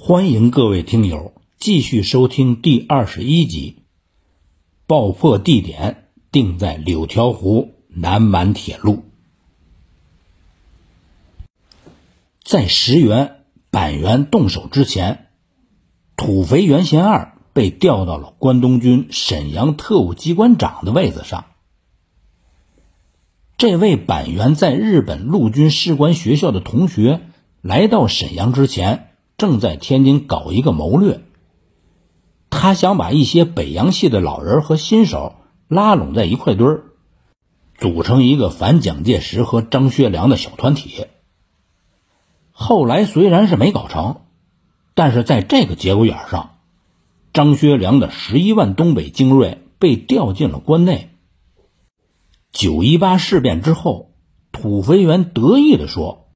欢迎各位听友继续收听第二十一集。爆破地点定在柳条湖南满铁路。在石原、板垣动手之前，土肥原贤二被调到了关东军沈阳特务机关长的位子上。这位板垣在日本陆军士官学校的同学来到沈阳之前。正在天津搞一个谋略，他想把一些北洋系的老人和新手拉拢在一块堆儿，组成一个反蒋介石和张学良的小团体。后来虽然是没搞成，但是在这个节骨眼上，张学良的十一万东北精锐被调进了关内。九一八事变之后，土肥原得意地说：“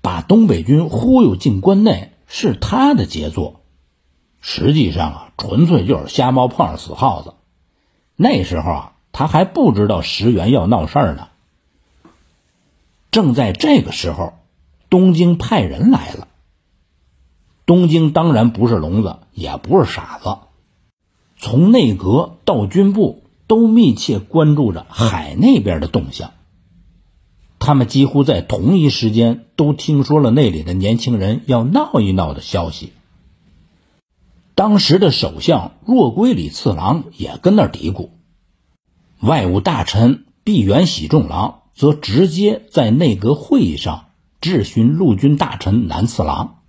把东北军忽悠进关内。”是他的杰作，实际上啊，纯粹就是瞎猫碰上死耗子。那时候啊，他还不知道石原要闹事儿呢。正在这个时候，东京派人来了。东京当然不是聋子，也不是傻子，从内阁到军部都密切关注着海那边的动向。他们几乎在同一时间都听说了那里的年轻人要闹一闹的消息。当时的首相若龟里次郎也跟那儿嘀咕，外务大臣毕原喜重郎则直接在内阁会议上质询陆军大臣南次郎：“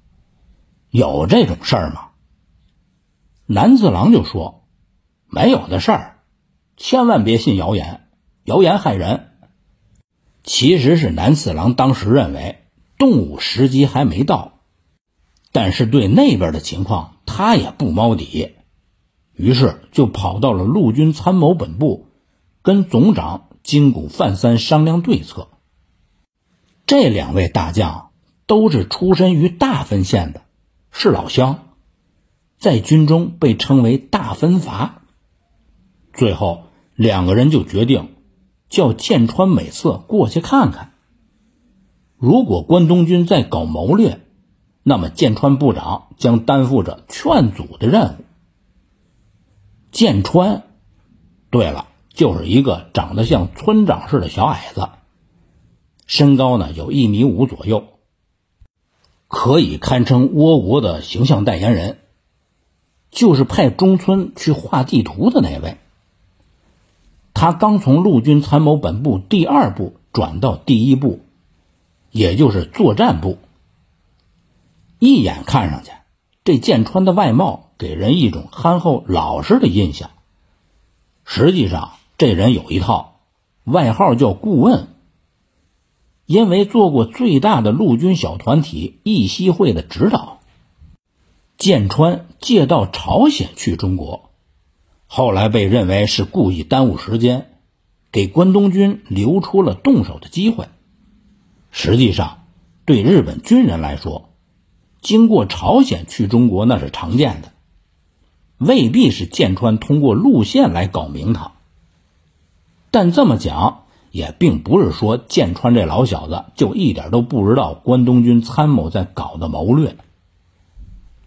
有这种事儿吗？”南次郎就说：“没有的事儿，千万别信谣言，谣言害人。”其实是南次郎当时认为动武时机还没到，但是对那边的情况他也不猫底，于是就跑到了陆军参谋本部，跟总长金谷范三商量对策。这两位大将都是出身于大分县的，是老乡，在军中被称为大分阀。最后两个人就决定。叫剑川美色过去看看。如果关东军在搞谋略，那么剑川部长将担负着劝阻的任务。剑川，对了，就是一个长得像村长似的小矮子，身高呢有一米五左右，可以堪称倭国的形象代言人，就是派中村去画地图的那位。他刚从陆军参谋本部第二部转到第一部，也就是作战部。一眼看上去，这剑川的外貌给人一种憨厚老实的印象。实际上，这人有一套，外号叫顾问。因为做过最大的陆军小团体义西会的指导，剑川借道朝鲜去中国。后来被认为是故意耽误时间，给关东军留出了动手的机会。实际上，对日本军人来说，经过朝鲜去中国那是常见的，未必是剑川通过路线来搞名堂。但这么讲，也并不是说剑川这老小子就一点都不知道关东军参谋在搞的谋略。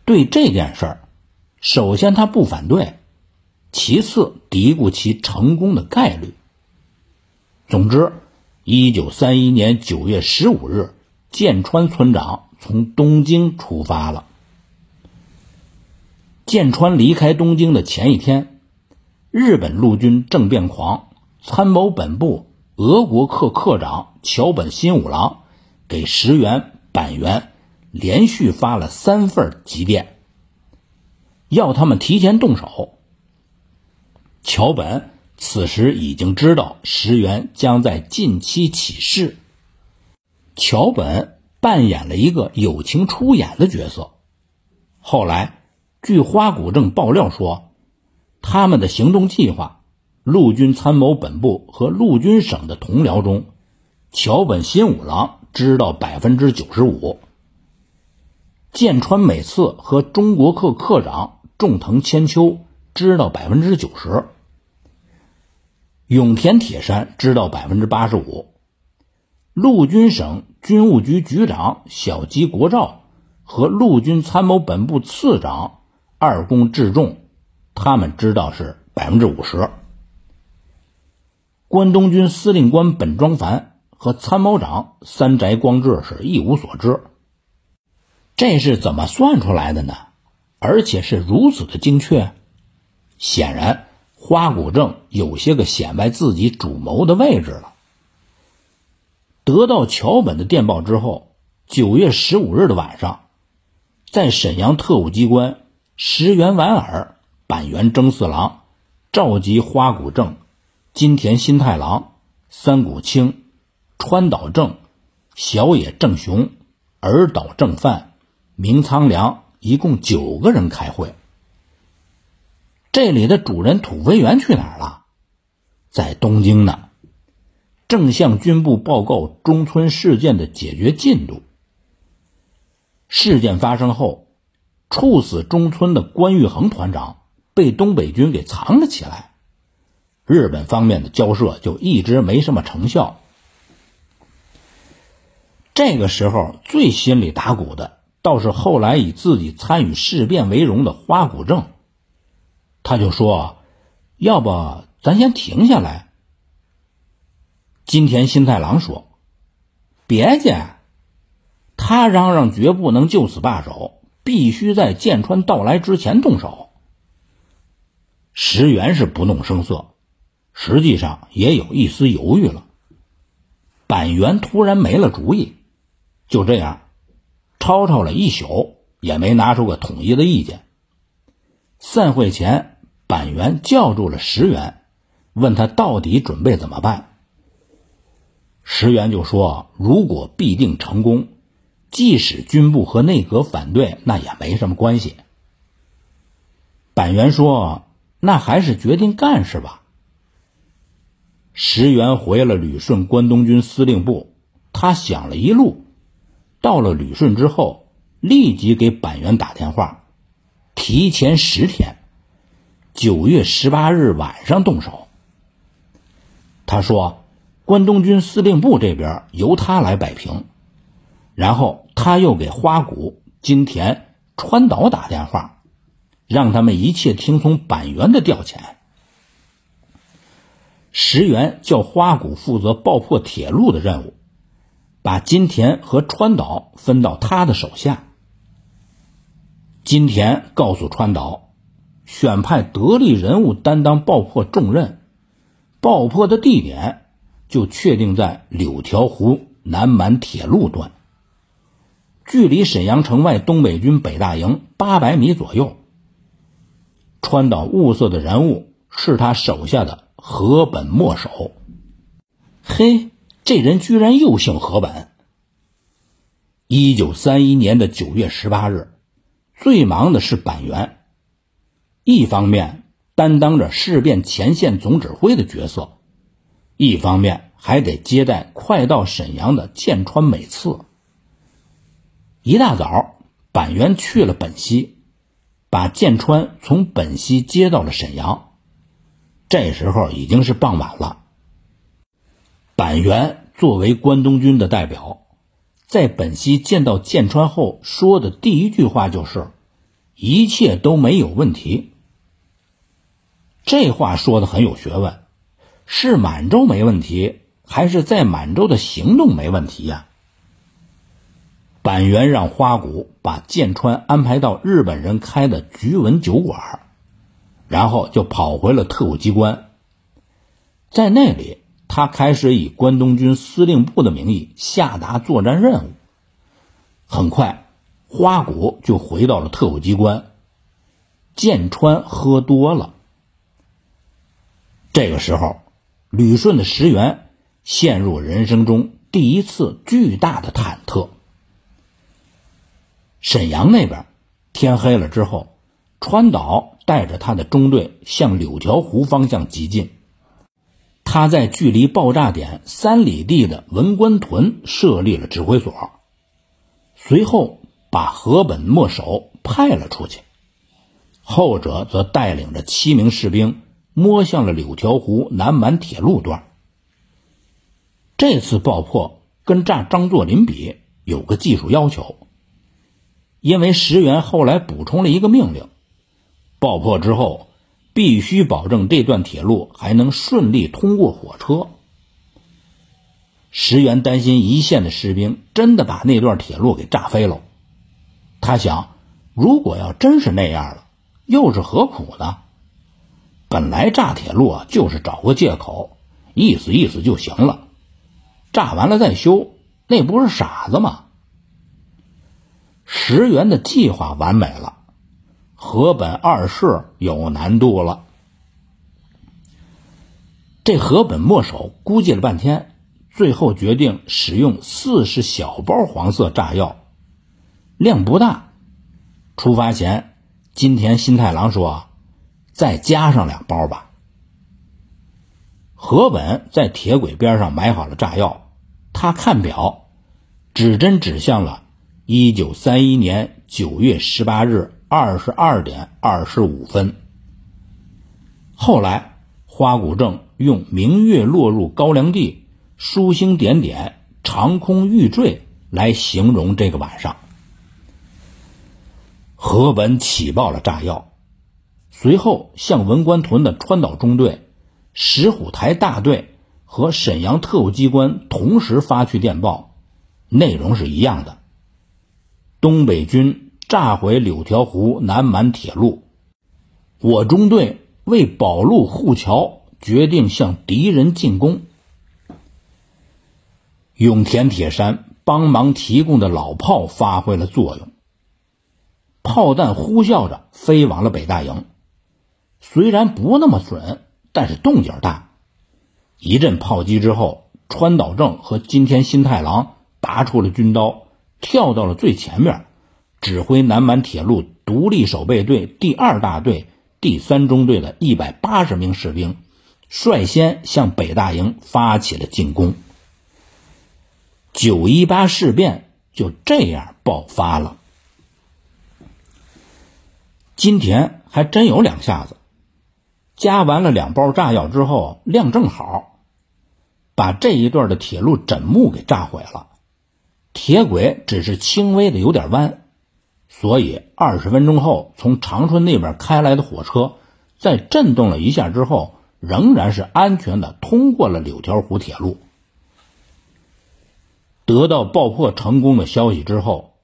对这件事儿，首先他不反对。其次，嘀咕其成功的概率。总之，一九三一年九月十五日，剑川村长从东京出发了。剑川离开东京的前一天，日本陆军政变狂参谋本部俄国课课长桥本新五郎给石原、板垣连续发了三份急电，要他们提前动手。桥本此时已经知道石原将在近期起事。桥本扮演了一个友情出演的角色。后来，据花谷正爆料说，他们的行动计划，陆军参谋本部和陆军省的同僚中，桥本新五郎知道百分之九十五。剑川美次和中国课课长重藤千秋知道百分之九十。永田铁山知道百分之八十五，陆军省军务局局长小矶国照和陆军参谋本部次长二公致重，他们知道是百分之五十。关东军司令官本庄繁和参谋长三宅光志是一无所知。这是怎么算出来的呢？而且是如此的精确。显然，花谷正有些个显摆自己主谋的位置了。得到桥本的电报之后，九月十五日的晚上，在沈阳特务机关，石原莞尔、板垣征四郎召集花谷正、金田新太郎、三谷清、川岛正、小野正雄、尔岛正范、明仓良，一共九个人开会。这里的主人土肥原去哪儿了？在东京呢。正向军部报告中村事件的解决进度。事件发生后，处死中村的关玉衡团长被东北军给藏了起来。日本方面的交涉就一直没什么成效。这个时候，最心里打鼓的倒是后来以自己参与事变为荣的花谷正。他就说：“要不咱先停下来。”金田新太郎说：“别介，他嚷嚷绝不能就此罢手，必须在剑川到来之前动手。”石原是不动声色，实际上也有一丝犹豫了。板垣突然没了主意，就这样吵吵了一宿，也没拿出个统一的意见。散会前，板垣叫住了石原，问他到底准备怎么办。石原就说：“如果必定成功，即使军部和内阁反对，那也没什么关系。”板垣说：“那还是决定干是吧。”石原回了旅顺关东军司令部，他想了一路，到了旅顺之后，立即给板垣打电话，提前十天，九月十八日晚上动手。他说。关东军司令部这边由他来摆平，然后他又给花谷、金田、川岛打电话，让他们一切听从板垣的调遣。石原叫花谷负责爆破铁路的任务，把金田和川岛分到他的手下。金田告诉川岛，选派得力人物担当爆破重任，爆破的地点。就确定在柳条湖南满铁路段，距离沈阳城外东北军北大营八百米左右。川岛物色的人物是他手下的河本墨守。嘿，这人居然又姓河本。一九三一年的九月十八日，最忙的是板垣，一方面担当着事变前线总指挥的角色。一方面还得接待快到沈阳的剑川美次。一大早，板垣去了本溪，把剑川从本溪接到了沈阳。这时候已经是傍晚了。板垣作为关东军的代表，在本溪见到剑川后说的第一句话就是：“一切都没有问题。”这话说的很有学问。是满洲没问题，还是在满洲的行动没问题呀？板垣让花谷把剑川安排到日本人开的菊文酒馆，然后就跑回了特务机关。在那里，他开始以关东军司令部的名义下达作战任务。很快，花谷就回到了特务机关。剑川喝多了，这个时候。旅顺的石原陷入人生中第一次巨大的忐忑。沈阳那边天黑了之后，川岛带着他的中队向柳条湖方向急进。他在距离爆炸点三里地的文官屯设立了指挥所，随后把河本末守派了出去，后者则带领着七名士兵。摸向了柳条湖南满铁路段。这次爆破跟炸张作霖比，有个技术要求：因为石原后来补充了一个命令：爆破之后必须保证这段铁路还能顺利通过火车。石原担心一线的士兵真的把那段铁路给炸飞了。他想，如果要真是那样了，又是何苦呢？本来炸铁路啊，就是找个借口，意思意思就行了。炸完了再修，那不是傻子吗？石原的计划完美了，河本二世有难度了。这河本墨守估计了半天，最后决定使用四十小包黄色炸药，量不大。出发前，金田新太郎说：“再加上两包吧。”河本在铁轨边上埋好了炸药，他看表，指针指向了。一九三一年九月十八日二十二点二十五分。后来，花谷正用“明月落入高粱地，疏星点点，长空欲坠”来形容这个晚上。河本起爆了炸药，随后向文官屯的川岛中队、石虎台大队和沈阳特务机关同时发去电报，内容是一样的。东北军炸毁柳条湖南满铁路，我中队为保路护桥，决定向敌人进攻。永田铁山帮忙提供的老炮发挥了作用，炮弹呼啸着飞往了北大营，虽然不那么准，但是动静大。一阵炮击之后，川岛正和金田新太郎拔出了军刀。跳到了最前面，指挥南满铁路独立守备队第二大队第三中队的一百八十名士兵，率先向北大营发起了进攻。九一八事变就这样爆发了。金田还真有两下子，加完了两包炸药之后，量正好，把这一段的铁路枕木给炸毁了。铁轨只是轻微的有点弯，所以二十分钟后从长春那边开来的火车，在震动了一下之后，仍然是安全的通过了柳条湖铁路。得到爆破成功的消息之后，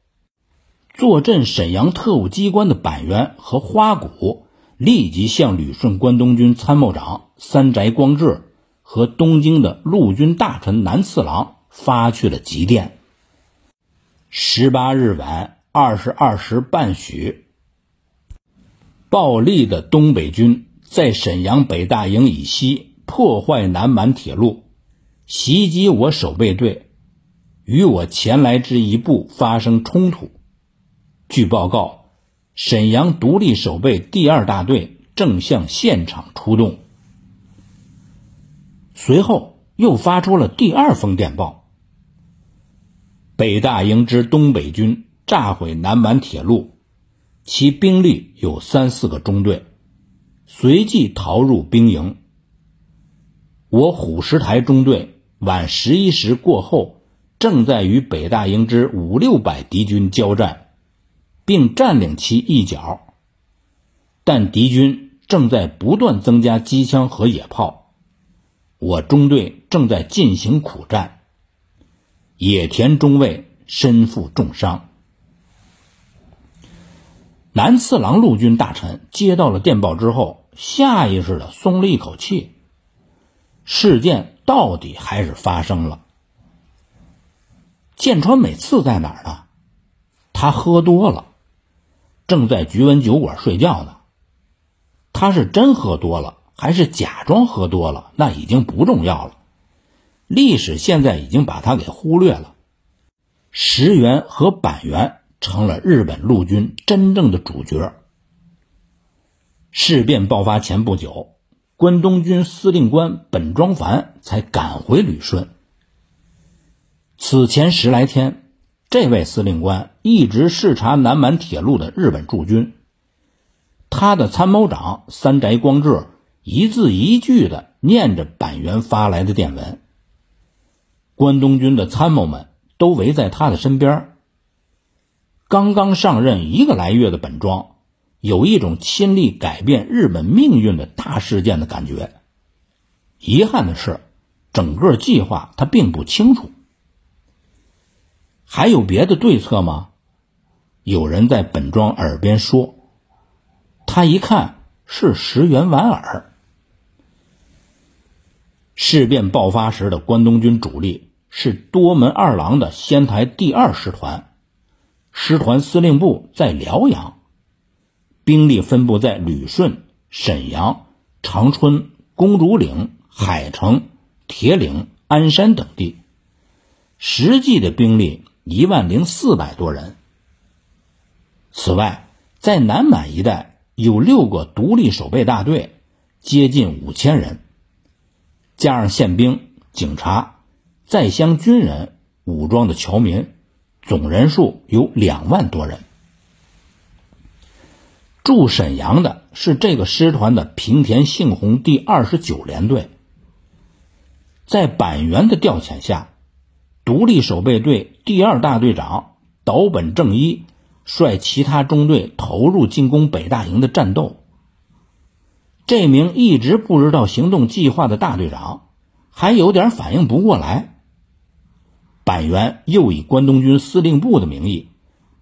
坐镇沈阳特务机关的板垣和花谷立即向旅顺关东军参谋长三宅光治和东京的陆军大臣南次郎发去了急电。十八日晚二十二时半许，暴力的东北军在沈阳北大营以西破坏南满铁路，袭击我守备队，与我前来之一部发生冲突。据报告，沈阳独立守备第二大队正向现场出动。随后又发出了第二封电报。北大营之东北军炸毁南满铁路，其兵力有三四个中队，随即逃入兵营。我虎石台中队晚十一时过后，正在与北大营之五六百敌军交战，并占领其一角，但敌军正在不断增加机枪和野炮，我中队正在进行苦战。野田中尉身负重伤。南次郎陆军大臣接到了电报之后，下意识的松了一口气。事件到底还是发生了。剑川美次在哪儿呢？他喝多了，正在菊文酒馆睡觉呢。他是真喝多了，还是假装喝多了？那已经不重要了。历史现在已经把他给忽略了，石原和板垣成了日本陆军真正的主角。事变爆发前不久，关东军司令官本庄繁才赶回旅顺。此前十来天，这位司令官一直视察南满铁路的日本驻军，他的参谋长三宅光治一字一句的念着板垣发来的电文。关东军的参谋们都围在他的身边。刚刚上任一个来月的本庄，有一种亲历改变日本命运的大事件的感觉。遗憾的是，整个计划他并不清楚。还有别的对策吗？有人在本庄耳边说。他一看是石原莞尔。事变爆发时的关东军主力是多门二郎的仙台第二师团，师团司令部在辽阳，兵力分布在旅顺、沈阳、长春、公主岭、海城、铁岭、鞍山等地，实际的兵力一万零四百多人。此外，在南满一带。有六个独立守备大队，接近五千人，加上宪兵、警察、在乡军人、武装的侨民，总人数有两万多人。驻沈阳的是这个师团的平田幸宏第二十九联队。在板垣的调遣下，独立守备队第二大队长岛本正一。率其他中队投入进攻北大营的战斗。这名一直不知道行动计划的大队长还有点反应不过来。板垣又以关东军司令部的名义，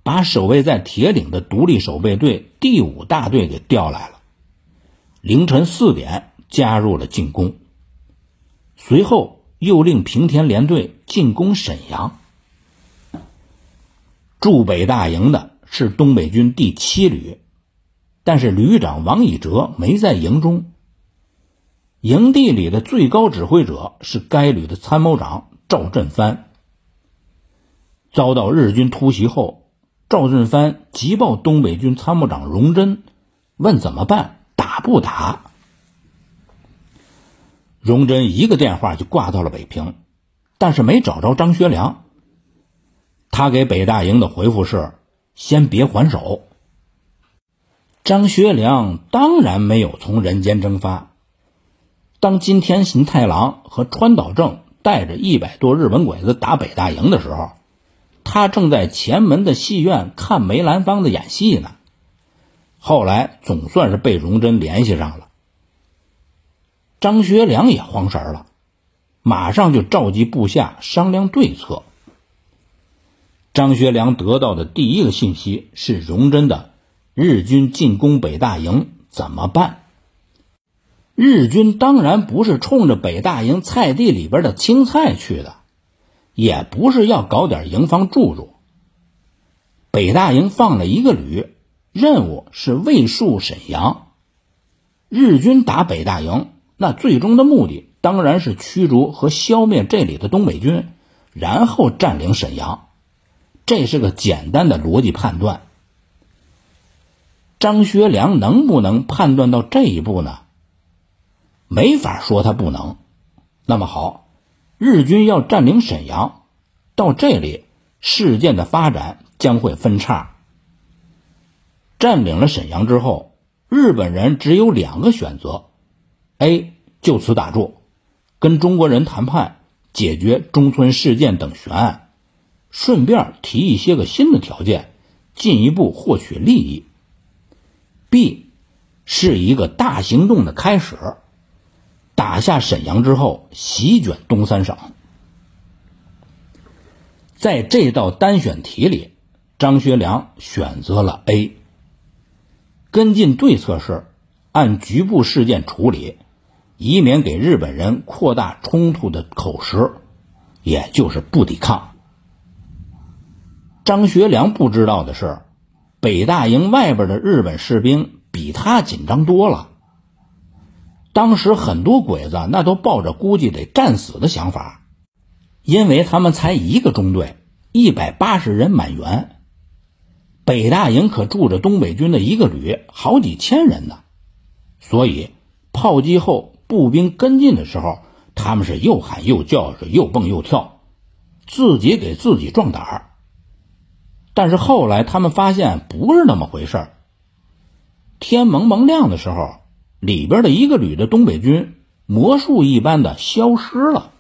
把守卫在铁岭的独立守备队第五大队给调来了。凌晨四点加入了进攻，随后又令平田联队进攻沈阳。驻北大营的。是东北军第七旅，但是旅长王以哲没在营中。营地里的最高指挥者是该旅的参谋长赵振藩。遭到日军突袭后，赵振藩急报东北军参谋长荣臻，问怎么办，打不打？荣臻一个电话就挂到了北平，但是没找着张学良。他给北大营的回复是。先别还手。张学良当然没有从人间蒸发。当金田新太郎和川岛正带着一百多日本鬼子打北大营的时候，他正在前门的戏院看梅兰芳的演戏呢。后来总算是被荣臻联系上了。张学良也慌神了，马上就召集部下商量对策。张学良得到的第一个信息是荣臻的日军进攻北大营怎么办？日军当然不是冲着北大营菜地里边的青菜去的，也不是要搞点营房住住。北大营放了一个旅，任务是卫戍沈阳。日军打北大营，那最终的目的当然是驱逐和消灭这里的东北军，然后占领沈阳。这是个简单的逻辑判断。张学良能不能判断到这一步呢？没法说他不能。那么好，日军要占领沈阳，到这里事件的发展将会分叉。占领了沈阳之后，日本人只有两个选择：A 就此打住，跟中国人谈判，解决中村事件等悬案。顺便提一些个新的条件，进一步获取利益。B 是一个大行动的开始，打下沈阳之后，席卷东三省。在这道单选题里，张学良选择了 A。跟进对策是按局部事件处理，以免给日本人扩大冲突的口实，也就是不抵抗。张学良不知道的是，北大营外边的日本士兵比他紧张多了。当时很多鬼子那都抱着估计得战死的想法，因为他们才一个中队，一百八十人满员，北大营可住着东北军的一个旅，好几千人呢。所以炮击后，步兵跟进的时候，他们是又喊又叫，是又蹦又跳，自己给自己壮胆儿。但是后来他们发现不是那么回事儿天蒙蒙亮的时候，里边的一个旅的东北军魔术一般的消失了。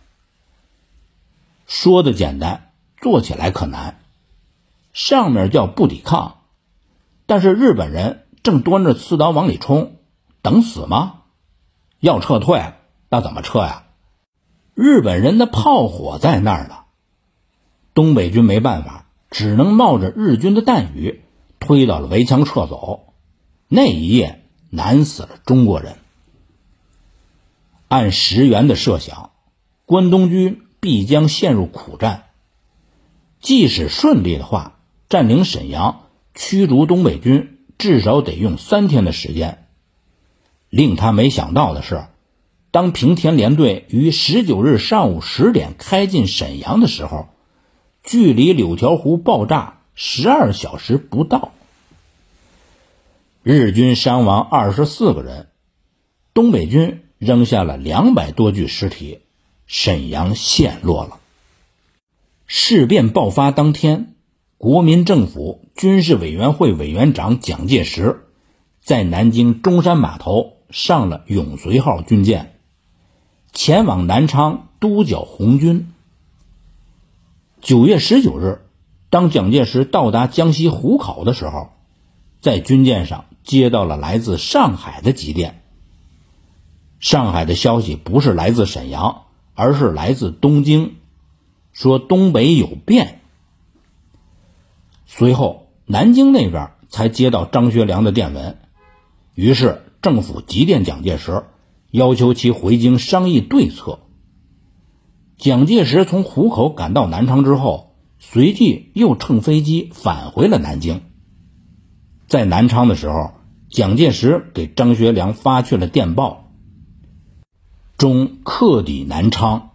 说的简单，做起来可难。上面叫不抵抗，但是日本人正端着刺刀往里冲，等死吗？要撤退，那怎么撤呀？日本人的炮火在那儿呢，东北军没办法，只能冒着日军的弹雨，推到了围墙撤走。那一夜，难死了中国人。按石原的设想，关东军必将陷入苦战。即使顺利的话，占领沈阳、驱逐东北军，至少得用三天的时间。令他没想到的是。当平田联队于十九日上午十点开进沈阳的时候，距离柳条湖爆炸十二小时不到，日军伤亡二十四个人，东北军扔下了两百多具尸体，沈阳陷落了。事变爆发当天，国民政府军事委员会委员长蒋介石在南京中山码头上了“永绥号”军舰。前往南昌督剿红军。九月十九日，当蒋介石到达江西湖口的时候，在军舰上接到了来自上海的急电。上海的消息不是来自沈阳，而是来自东京，说东北有变。随后，南京那边才接到张学良的电文，于是政府急电蒋介石。要求其回京商议对策。蒋介石从湖口赶到南昌之后，随即又乘飞机返回了南京。在南昌的时候，蒋介石给张学良发去了电报，中克抵南昌，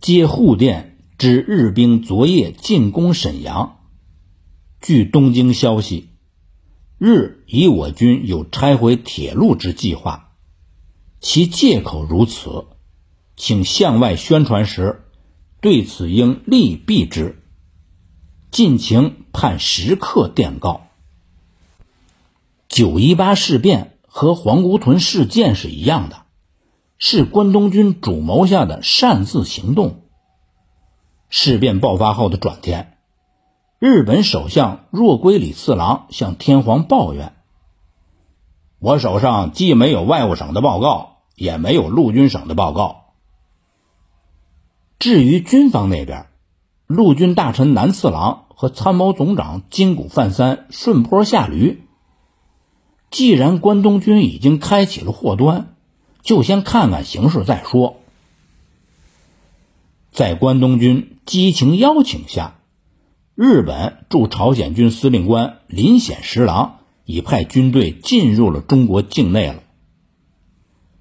接沪电知日兵昨夜进攻沈阳。据东京消息，日以我军有拆毁铁路之计划。其借口如此，请向外宣传时，对此应力避之。尽情盼时刻电告。九一八事变和黄姑屯事件是一样的，是关东军主谋下的擅自行动。事变爆发后的转天，日本首相若龟李次郎向天皇抱怨。我手上既没有外务省的报告，也没有陆军省的报告。至于军方那边，陆军大臣南次郎和参谋总长金谷范三顺坡下驴。既然关东军已经开启了祸端，就先看看形势再说。在关东军激情邀请下，日本驻朝鲜军司令官林显十郎。已派军队进入了中国境内了。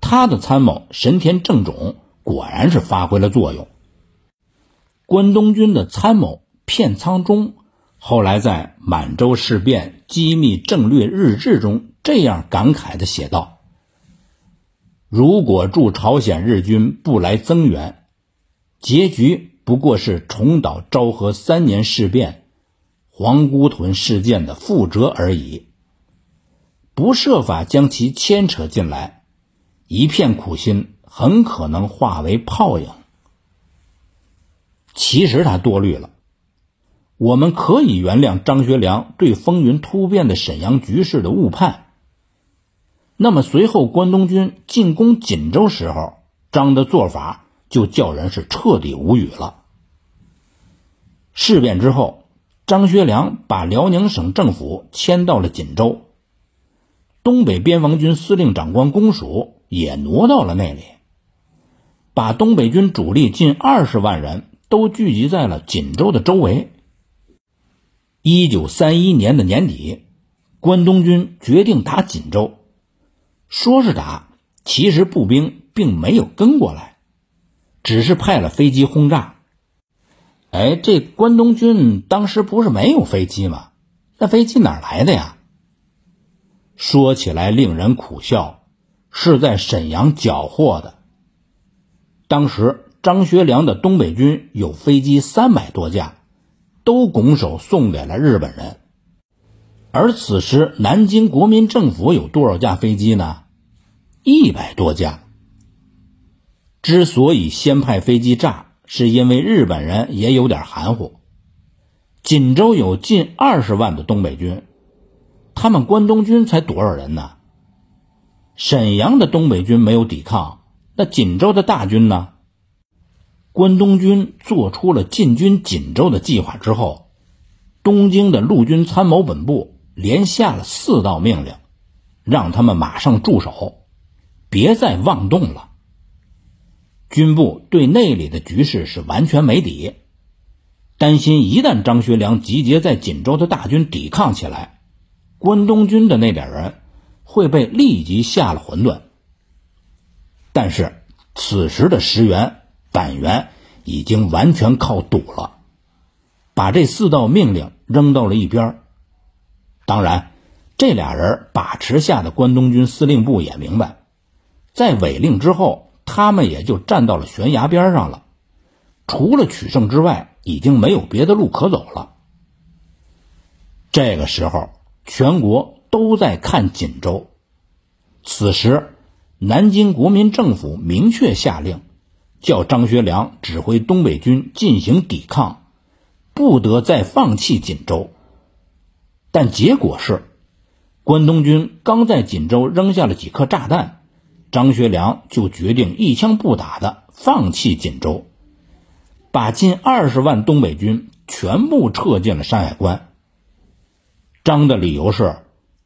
他的参谋神田正种果然是发挥了作用。关东军的参谋片仓中后来在《满洲事变机密政略日志》中这样感慨的写道：“如果驻朝鲜日军不来增援，结局不过是重蹈昭和三年事变皇姑屯事件的覆辙而已。”不设法将其牵扯进来，一片苦心很可能化为泡影。其实他多虑了。我们可以原谅张学良对风云突变的沈阳局势的误判。那么随后关东军进攻锦州时候，张的做法就叫人是彻底无语了。事变之后，张学良把辽宁省政府迁到了锦州。东北边防军司令长官公署也挪到了那里，把东北军主力近二十万人都聚集在了锦州的周围。一九三一年的年底，关东军决定打锦州，说是打，其实步兵并没有跟过来，只是派了飞机轰炸。哎，这关东军当时不是没有飞机吗？那飞机哪来的呀？说起来令人苦笑，是在沈阳缴获的。当时张学良的东北军有飞机三百多架，都拱手送给了日本人。而此时南京国民政府有多少架飞机呢？一百多架。之所以先派飞机炸，是因为日本人也有点含糊。锦州有近二十万的东北军，他们关东军才多少人呢？沈阳的东北军没有抵抗，那锦州的大军呢？关东军做出了进军锦州的计划之后，东京的陆军参谋本部连下了四道命令，让他们马上驻守，别再妄动了。军部对内里的局势是完全没底，担心一旦张学良集结在锦州的大军抵抗起来，关东军的那点人会被立即下了混沌。但是此时的石原、板垣已经完全靠赌了，把这四道命令扔到了一边。当然，这俩人把持下的关东军司令部也明白，在违令之后。他们也就站到了悬崖边上了，除了取胜之外，已经没有别的路可走了。这个时候，全国都在看锦州。此时，南京国民政府明确下令，叫张学良指挥东北军进行抵抗，不得再放弃锦州。但结果是，关东军刚在锦州扔下了几颗炸弹。张学良就决定一枪不打的放弃锦州，把近二十万东北军全部撤进了山海关。张的理由是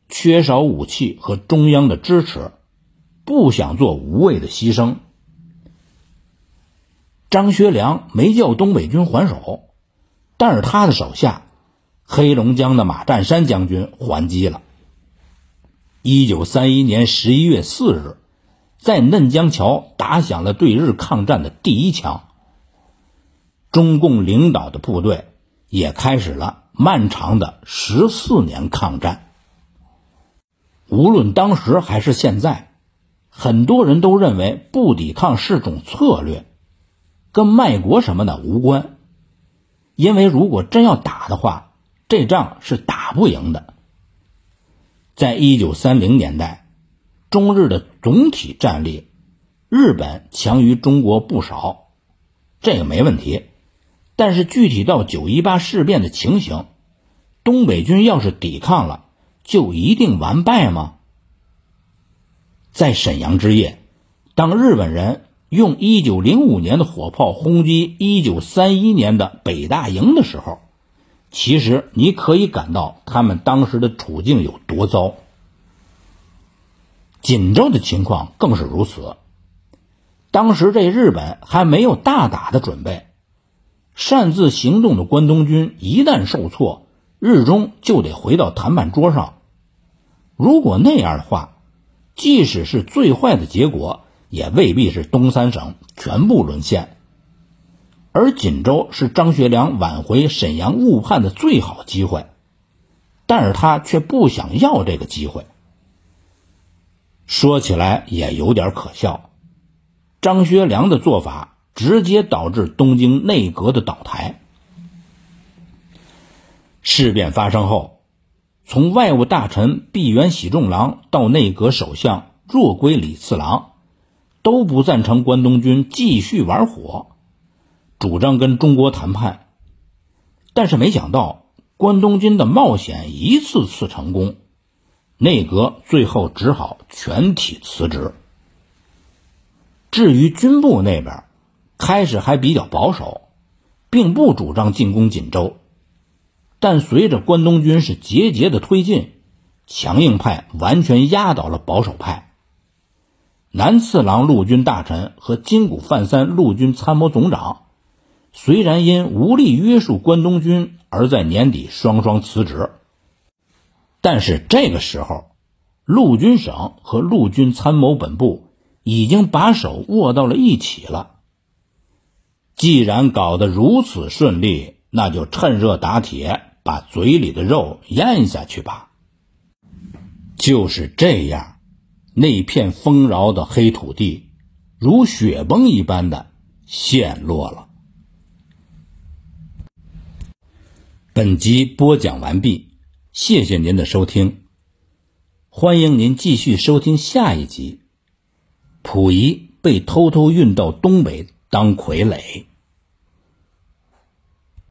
缺少武器和中央的支持，不想做无谓的牺牲。张学良没叫东北军还手，但是他的手下黑龙江的马占山将军还击了。一九三一年十一月四日。在嫩江桥打响了对日抗战的第一枪，中共领导的部队也开始了漫长的十四年抗战。无论当时还是现在，很多人都认为不抵抗是种策略，跟卖国什么的无关。因为如果真要打的话，这仗是打不赢的。在一九三零年代。中日的总体战力，日本强于中国不少，这个没问题。但是具体到九一八事变的情形，东北军要是抵抗了，就一定完败吗？在沈阳之夜，当日本人用一九零五年的火炮轰击一九三一年的北大营的时候，其实你可以感到他们当时的处境有多糟。锦州的情况更是如此。当时这日本还没有大打的准备，擅自行动的关东军一旦受挫，日中就得回到谈判桌上。如果那样的话，即使是最坏的结果，也未必是东三省全部沦陷。而锦州是张学良挽回沈阳误判的最好机会，但是他却不想要这个机会。说起来也有点可笑，张学良的做法直接导致东京内阁的倒台。事变发生后，从外务大臣闭原喜重郎到内阁首相若龟李次郎，都不赞成关东军继续玩火，主张跟中国谈判。但是没想到，关东军的冒险一次次成功。内阁最后只好全体辞职。至于军部那边，开始还比较保守，并不主张进攻锦州。但随着关东军是节节的推进，强硬派完全压倒了保守派。南次郎陆军大臣和金谷范三陆军参谋总长，虽然因无力约束关东军而在年底双双辞职。但是这个时候，陆军省和陆军参谋本部已经把手握到了一起了。既然搞得如此顺利，那就趁热打铁，把嘴里的肉咽下去吧。就是这样，那片丰饶的黑土地如雪崩一般的陷落了。本集播讲完毕。谢谢您的收听，欢迎您继续收听下一集。溥仪被偷偷运到东北当傀儡。